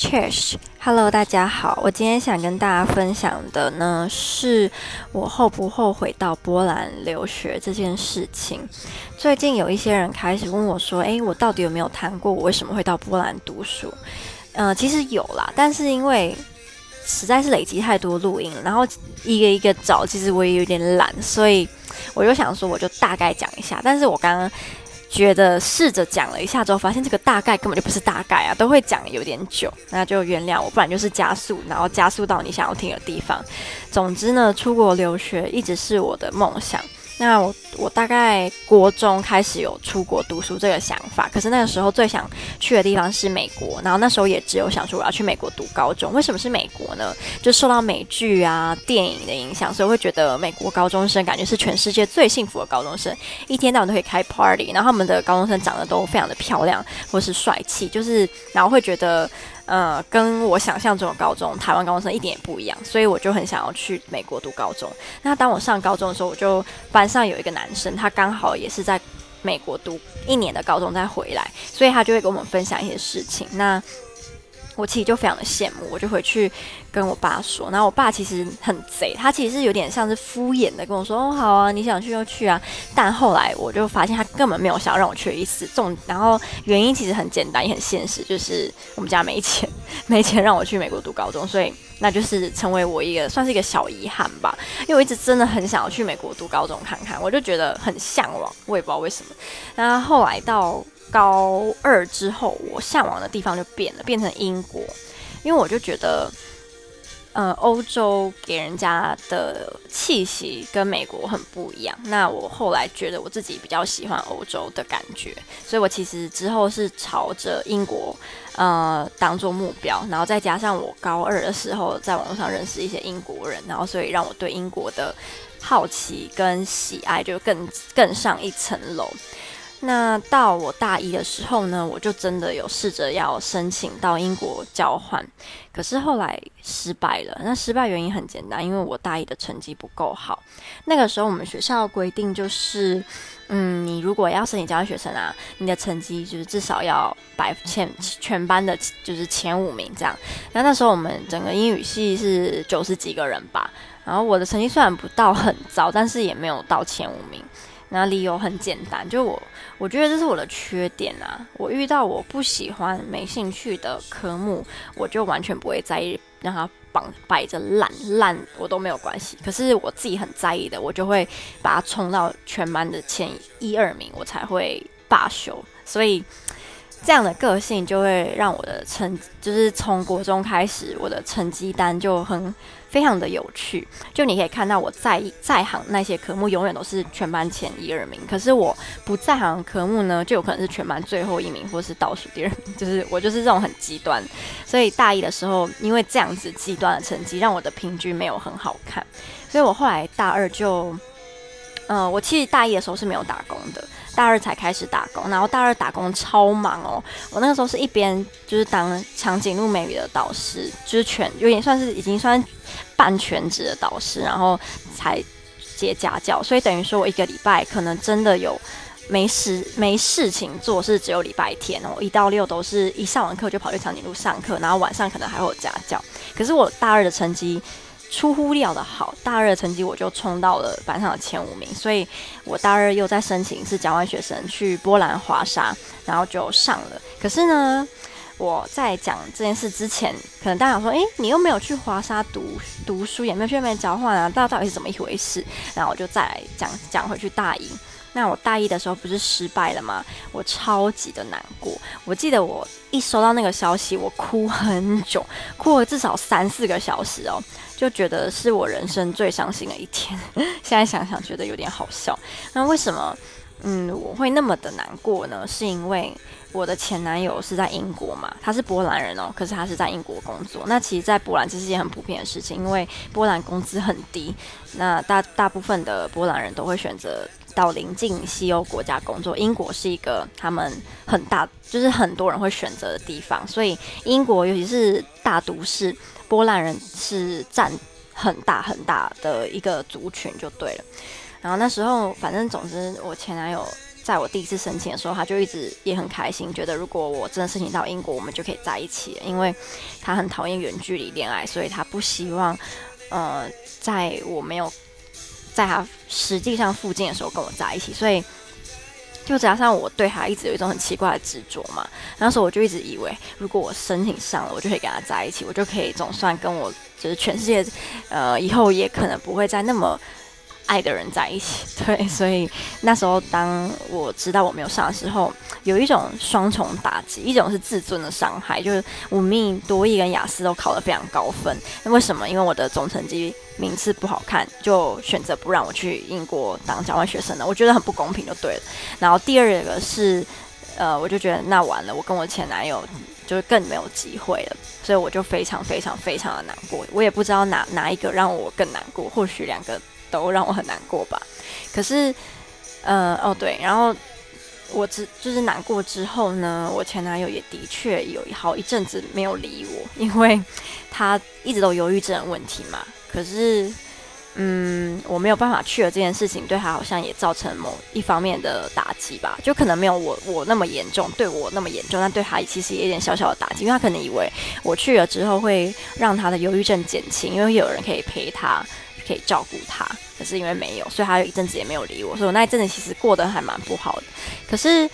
Cheers，Hello，大家好。我今天想跟大家分享的呢，是我后不后悔到波兰留学这件事情。最近有一些人开始问我说：“诶，我到底有没有谈过？我为什么会到波兰读书？”呃，其实有啦，但是因为实在是累积太多录音，然后一个一个找，其实我也有点懒，所以我就想说，我就大概讲一下。但是我刚刚。觉得试着讲了一下之后，发现这个大概根本就不是大概啊，都会讲有点久，那就原谅我，不然就是加速，然后加速到你想要听的地方。总之呢，出国留学一直是我的梦想。那我我大概国中开始有出国读书这个想法，可是那个时候最想去的地方是美国，然后那时候也只有想说我要去美国读高中。为什么是美国呢？就受到美剧啊、电影的影响，所以会觉得美国高中生感觉是全世界最幸福的高中生，一天到晚都可以开 party，然后他们的高中生长得都非常的漂亮或是帅气，就是然后会觉得。呃，跟我想象中的高中，台湾高中生一点也不一样，所以我就很想要去美国读高中。那当我上高中的时候，我就班上有一个男生，他刚好也是在美国读一年的高中再回来，所以他就会跟我们分享一些事情。那我其实就非常的羡慕，我就回去跟我爸说，然后我爸其实很贼，他其实是有点像是敷衍的跟我说，哦，好啊，你想去就去啊。但后来我就发现他根本没有想要让我去的意思，重，然后原因其实很简单也很现实，就是我们家没钱，没钱让我去美国读高中，所以那就是成为我一个算是一个小遗憾吧。因为我一直真的很想要去美国读高中看看，我就觉得很向往，我也不知道为什么。那后来到。高二之后，我向往的地方就变了，变成英国，因为我就觉得，呃，欧洲给人家的气息跟美国很不一样。那我后来觉得我自己比较喜欢欧洲的感觉，所以我其实之后是朝着英国，呃，当做目标，然后再加上我高二的时候在网络上认识一些英国人，然后所以让我对英国的好奇跟喜爱就更更上一层楼。那到我大一的时候呢，我就真的有试着要申请到英国交换，可是后来失败了。那失败原因很简单，因为我大一的成绩不够好。那个时候我们学校规定就是，嗯，你如果要申请交换学生啊，你的成绩就是至少要百前全班的，就是前五名这样。那那时候我们整个英语系是九十几个人吧，然后我的成绩虽然不到很糟，但是也没有到前五名。那理由很简单，就我我觉得这是我的缺点啊。我遇到我不喜欢、没兴趣的科目，我就完全不会在意，让它绑摆着烂烂我都没有关系。可是我自己很在意的，我就会把它冲到全班的前一二名，我才会罢休。所以这样的个性就会让我的成，就是从国中开始，我的成绩单就很。非常的有趣，就你可以看到我在在行那些科目永远都是全班前一二名，可是我不在行科目呢，就有可能是全班最后一名，或是倒数第二名，就是我就是这种很极端。所以大一的时候，因为这样子极端的成绩，让我的平均没有很好看，所以我后来大二就，呃，我其实大一的时候是没有打工的。大二才开始打工，然后大二打工超忙哦。我那个时候是一边就是当长颈鹿美语的导师，就是全有点算是已经算半全职的导师，然后才接家教，所以等于说我一个礼拜可能真的有没事没事情做，是只有礼拜天哦，一到六都是一上完课就跑去长颈鹿上课，然后晚上可能还会有家教。可是我大二的成绩。出乎料的好，大二的成绩我就冲到了班上的前五名，所以我大二又在申请是交换学生去波兰华沙，然后就上了。可是呢，我在讲这件事之前，可能大家想说，诶，你又没有去华沙读读书，也没有去外面交换啊，到到底是怎么一回事？然后我就再来讲讲回去大一。那我大一的时候不是失败了吗？我超级的难过。我记得我一收到那个消息，我哭很久，哭了至少三四个小时哦，就觉得是我人生最伤心的一天。现在想想觉得有点好笑。那为什么嗯我会那么的难过呢？是因为我的前男友是在英国嘛，他是波兰人哦，可是他是在英国工作。那其实，在波兰这是件很普遍的事情，因为波兰工资很低，那大大部分的波兰人都会选择。到邻近西欧国家工作，英国是一个他们很大，就是很多人会选择的地方。所以英国尤其是大都市，波兰人是占很大很大的一个族群，就对了。然后那时候，反正总之，我前男友在我第一次申请的时候，他就一直也很开心，觉得如果我真的申请到英国，我们就可以在一起。因为他很讨厌远距离恋爱，所以他不希望，呃，在我没有在他实际上附近的时候跟我在一起。所以，就加上我对他一直有一种很奇怪的执着嘛。那时候我就一直以为，如果我申请上了，我就可以跟他在一起，我就可以总算跟我就是全世界，呃，以后也可能不会再那么。爱的人在一起，对，所以那时候当我知道我没有上的时候，有一种双重打击，一种是自尊的伤害，就是我明明多益跟雅思都考得非常高分，那为什么？因为我的总成绩名次不好看，就选择不让我去英国当交换学生呢？我觉得很不公平，就对了。然后第二个是，呃，我就觉得那完了，我跟我前男友就是更没有机会了，所以我就非常非常非常的难过。我也不知道哪哪一个让我更难过，或许两个。都让我很难过吧，可是，呃，哦对，然后我只就是难过之后呢，我前男友也的确有好一阵子没有理我，因为他一直都忧郁症的问题嘛。可是，嗯，我没有办法去了这件事情，对他好像也造成某一方面的打击吧，就可能没有我我那么严重，对我那么严重，但对他其实也有点小小的打击，因为他可能以为我去了之后会让他的忧郁症减轻，因为有人可以陪他。可以照顾他，可是因为没有，所以他有一阵子也没有理我，所以我那一阵子其实过得还蛮不好的。可是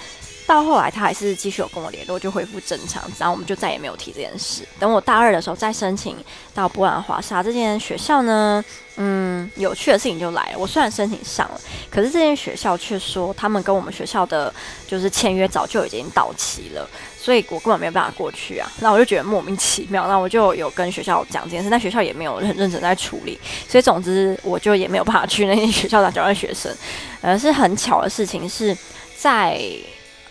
到后来，他还是继续有跟我联络，就恢复正常，然后我们就再也没有提这件事。等我大二的时候再申请到波兰华沙这间学校呢，嗯，有趣的事情就来了。我虽然申请上了，可是这间学校却说他们跟我们学校的就是签约早就已经到期了。所以我根本没有办法过去啊，那我就觉得莫名其妙，那我就有跟学校讲这件事，但学校也没有很认真在处理，所以总之我就也没有办法去那些学校当交换学生。呃，是很巧的事情，是在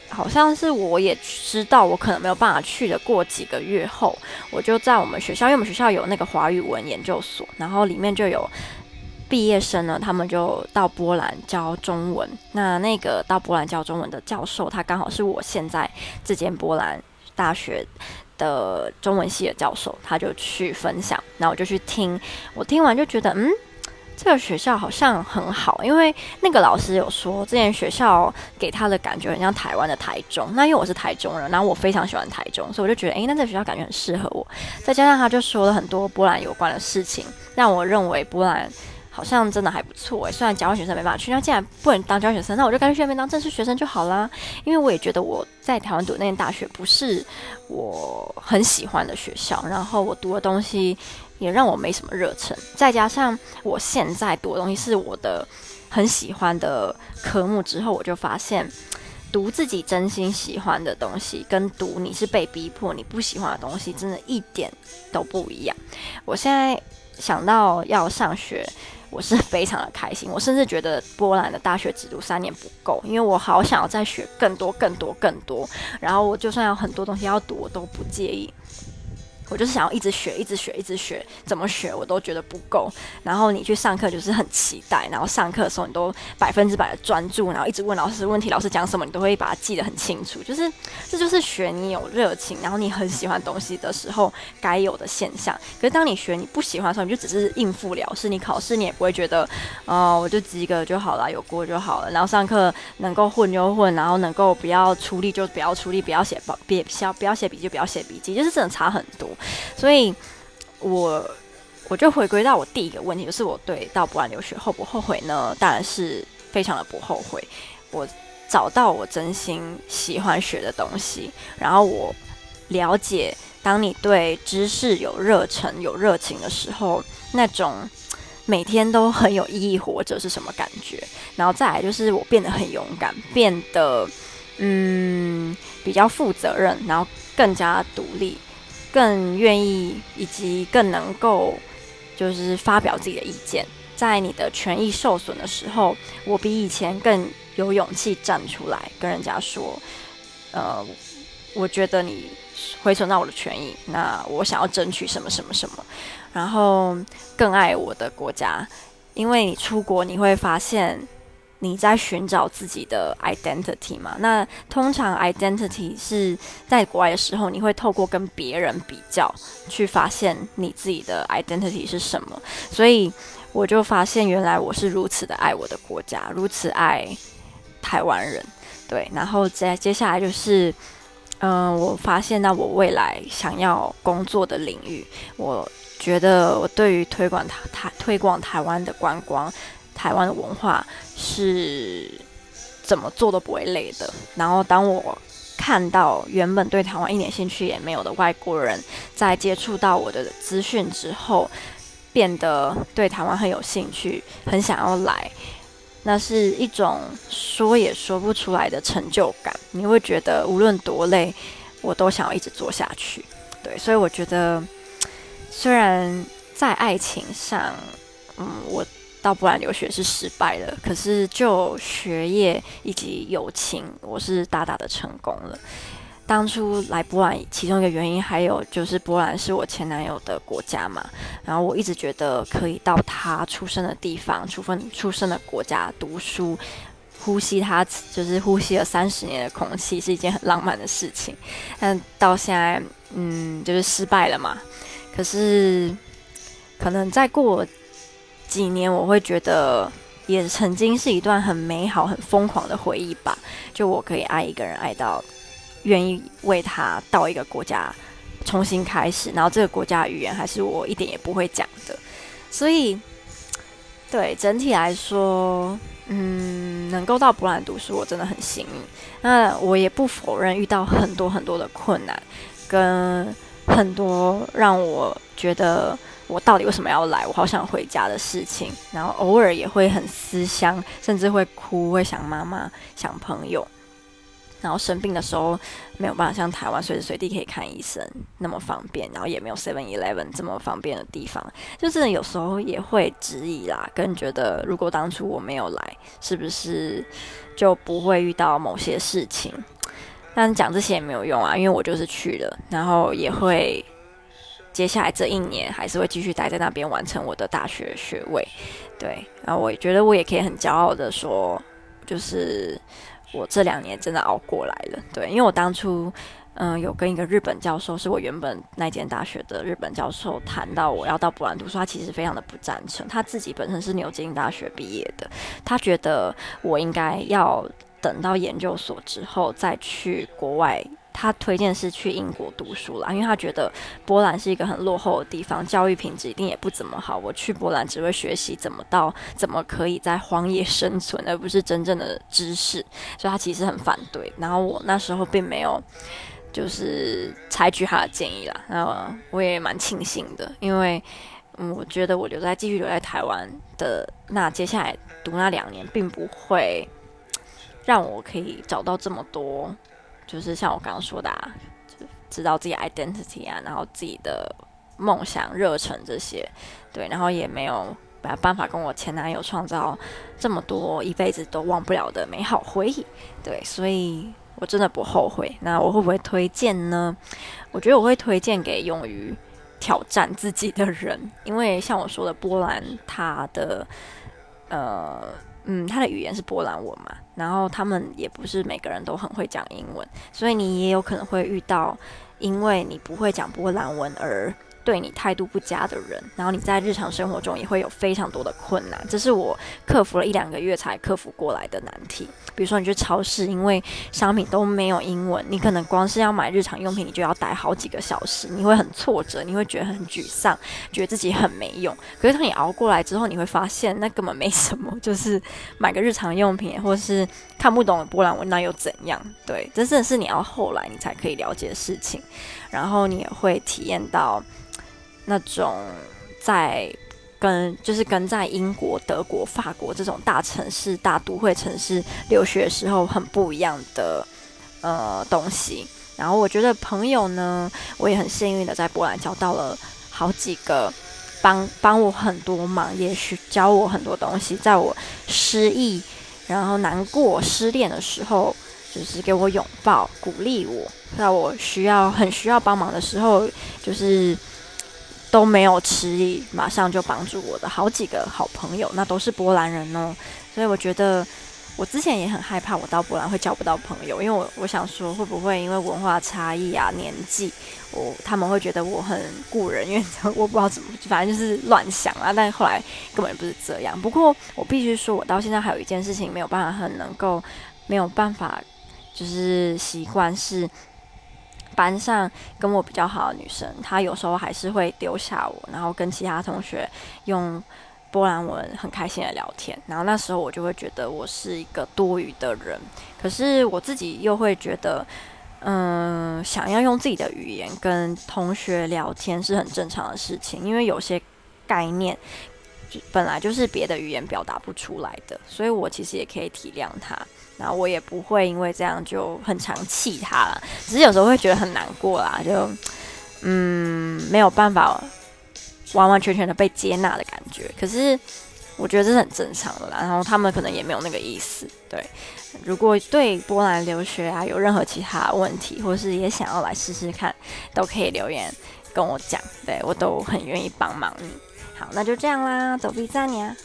好像是我也知道我可能没有办法去的过几个月后，我就在我们学校，因为我们学校有那个华语文研究所，然后里面就有。毕业生呢，他们就到波兰教中文。那那个到波兰教中文的教授，他刚好是我现在这间波兰大学的中文系的教授，他就去分享。那我就去听，我听完就觉得，嗯，这个学校好像很好，因为那个老师有说，这间学校给他的感觉很像台湾的台中。那因为我是台中人，然后我非常喜欢台中，所以我就觉得，诶，那这个学校感觉很适合我。再加上他就说了很多波兰有关的事情，让我认为波兰。好像真的还不错诶，虽然交换学生没办法去，那既然不能当交换学生，那我就干脆去那边当正式学生就好啦。因为我也觉得我在台湾读那间大学不是我很喜欢的学校，然后我读的东西也让我没什么热忱，再加上我现在读的东西是我的很喜欢的科目，之后我就发现读自己真心喜欢的东西，跟读你是被逼迫你不喜欢的东西，真的一点都不一样。我现在想到要上学。我是非常的开心，我甚至觉得波兰的大学只读三年不够，因为我好想要再学更多、更多、更多。然后我就算有很多东西要读，我都不介意。我就是想要一直学，一直学，一直学，怎么学我都觉得不够。然后你去上课就是很期待，然后上课的时候你都百分之百的专注，然后一直问老师问题，老师讲什么你都会把它记得很清楚。就是这就是学你有热情，然后你很喜欢东西的时候该有的现象。可是当你学你不喜欢的时候，你就只是应付了事。你考试你也不会觉得，哦，我就及格就好了，有过就好了。然后上课能够混就混，然后能够不要出力就不要出力，不要写报，别不要写笔记就不要写笔记，就是真的差很多。所以，我我就回归到我第一个问题，就是我对到波兰留学后不后悔呢？当然是非常的不后悔。我找到我真心喜欢学的东西，然后我了解，当你对知识有热忱、有热情的时候，那种每天都很有意义活着是什么感觉？然后再来就是我变得很勇敢，变得嗯比较负责任，然后更加独立。更愿意以及更能够，就是发表自己的意见，在你的权益受损的时候，我比以前更有勇气站出来跟人家说，呃，我觉得你毁损到我的权益，那我想要争取什么什么什么，然后更爱我的国家，因为你出国你会发现。你在寻找自己的 identity 嘛？那通常 identity 是在国外的时候，你会透过跟别人比较，去发现你自己的 identity 是什么。所以我就发现，原来我是如此的爱我的国家，如此爱台湾人。对，然后接接下来就是，嗯、我发现到我未来想要工作的领域，我觉得我对于推广台台推广台湾的观光、台湾的文化是怎么做都不会累的。然后当我看到原本对台湾一点兴趣也没有的外国人，在接触到我的资讯之后，变得对台湾很有兴趣，很想要来。那是一种说也说不出来的成就感，你会觉得无论多累，我都想要一直做下去。对，所以我觉得，虽然在爱情上，嗯，我到波兰留学是失败了，可是就学业以及友情，我是大大的成功了。当初来波兰，其中一个原因还有就是波兰是我前男友的国家嘛，然后我一直觉得可以到他出生的地方、出分出生的国家读书，呼吸他就是呼吸了三十年的空气是一件很浪漫的事情，但到现在，嗯，就是失败了嘛。可是可能再过几年，我会觉得也曾经是一段很美好、很疯狂的回忆吧。就我可以爱一个人爱到。愿意为他到一个国家重新开始，然后这个国家语言还是我一点也不会讲的，所以对整体来说，嗯，能够到波兰读书，我真的很幸运。那我也不否认遇到很多很多的困难，跟很多让我觉得我到底为什么要来，我好想回家的事情。然后偶尔也会很思乡，甚至会哭，会想妈妈，想朋友。然后生病的时候没有办法像台湾随时随地可以看医生那么方便，然后也没有 Seven Eleven 这么方便的地方，就是有时候也会质疑啦，跟觉得如果当初我没有来，是不是就不会遇到某些事情？但讲这些也没有用啊，因为我就是去了，然后也会接下来这一年还是会继续待在那边完成我的大学学位。对，然后我也觉得我也可以很骄傲的说，就是。我这两年真的熬过来了，对，因为我当初，嗯、有跟一个日本教授，是我原本那间大学的日本教授谈到我要到波兰读书，他其实非常的不赞成，他自己本身是牛津大学毕业的，他觉得我应该要等到研究所之后再去国外。他推荐是去英国读书啦，因为他觉得波兰是一个很落后的地方，教育品质一定也不怎么好。我去波兰只会学习怎么到怎么可以在荒野生存，而不是真正的知识，所以他其实很反对。然后我那时候并没有就是采取他的建议啦，然后我也蛮庆幸的，因为嗯，我觉得我留在继续留在台湾的那接下来读那两年，并不会让我可以找到这么多。就是像我刚刚说的，啊，就知道自己 identity 啊，然后自己的梦想、热忱这些，对，然后也没有办法跟我前男友创造这么多一辈子都忘不了的美好回忆，对，所以我真的不后悔。那我会不会推荐呢？我觉得我会推荐给勇于挑战自己的人，因为像我说的，波兰它的呃。嗯，他的语言是波兰文嘛，然后他们也不是每个人都很会讲英文，所以你也有可能会遇到，因为你不会讲波兰文而对你态度不佳的人，然后你在日常生活中也会有非常多的困难，这是我克服了一两个月才克服过来的难题。比如说你去超市，因为商品都没有英文，你可能光是要买日常用品，你就要待好几个小时，你会很挫折，你会觉得很沮丧，觉得自己很没用。可是当你熬过来之后，你会发现那根本没什么，就是买个日常用品，或是看不懂的波兰文，那又怎样？对，真正是你要后来你才可以了解事情，然后你也会体验到。那种在跟就是跟在英国、德国、法国这种大城市、大都会城市留学的时候很不一样的呃东西。然后我觉得朋友呢，我也很幸运的在波兰交到了好几个帮帮我很多忙，也许教我很多东西。在我失意、然后难过、失恋的时候，就是给我拥抱、鼓励我。在我需要很需要帮忙的时候，就是。都没有迟疑，马上就帮助我的好几个好朋友，那都是波兰人哦。所以我觉得，我之前也很害怕，我到波兰会交不到朋友，因为我我想说，会不会因为文化差异啊、年纪，我他们会觉得我很故人，因为我不知道怎么，反正就是乱想啊。但后来根本不是这样。不过我必须说，我到现在还有一件事情没有办法很能够，没有办法就是习惯是班上跟我比较好的女生，她有时候还是会丢下我，然后跟其他同学用波兰文很开心的聊天。然后那时候我就会觉得我是一个多余的人，可是我自己又会觉得，嗯，想要用自己的语言跟同学聊天是很正常的事情，因为有些概念。本来就是别的语言表达不出来的，所以我其实也可以体谅他，然后我也不会因为这样就很常气他了，只是有时候会觉得很难过啦，就嗯没有办法完完全全的被接纳的感觉。可是我觉得这是很正常的啦，然后他们可能也没有那个意思。对，如果对波兰留学啊有任何其他问题，或是也想要来试试看，都可以留言跟我讲，对，我都很愿意帮忙你。好，那就这样啦，走，比赞你啊。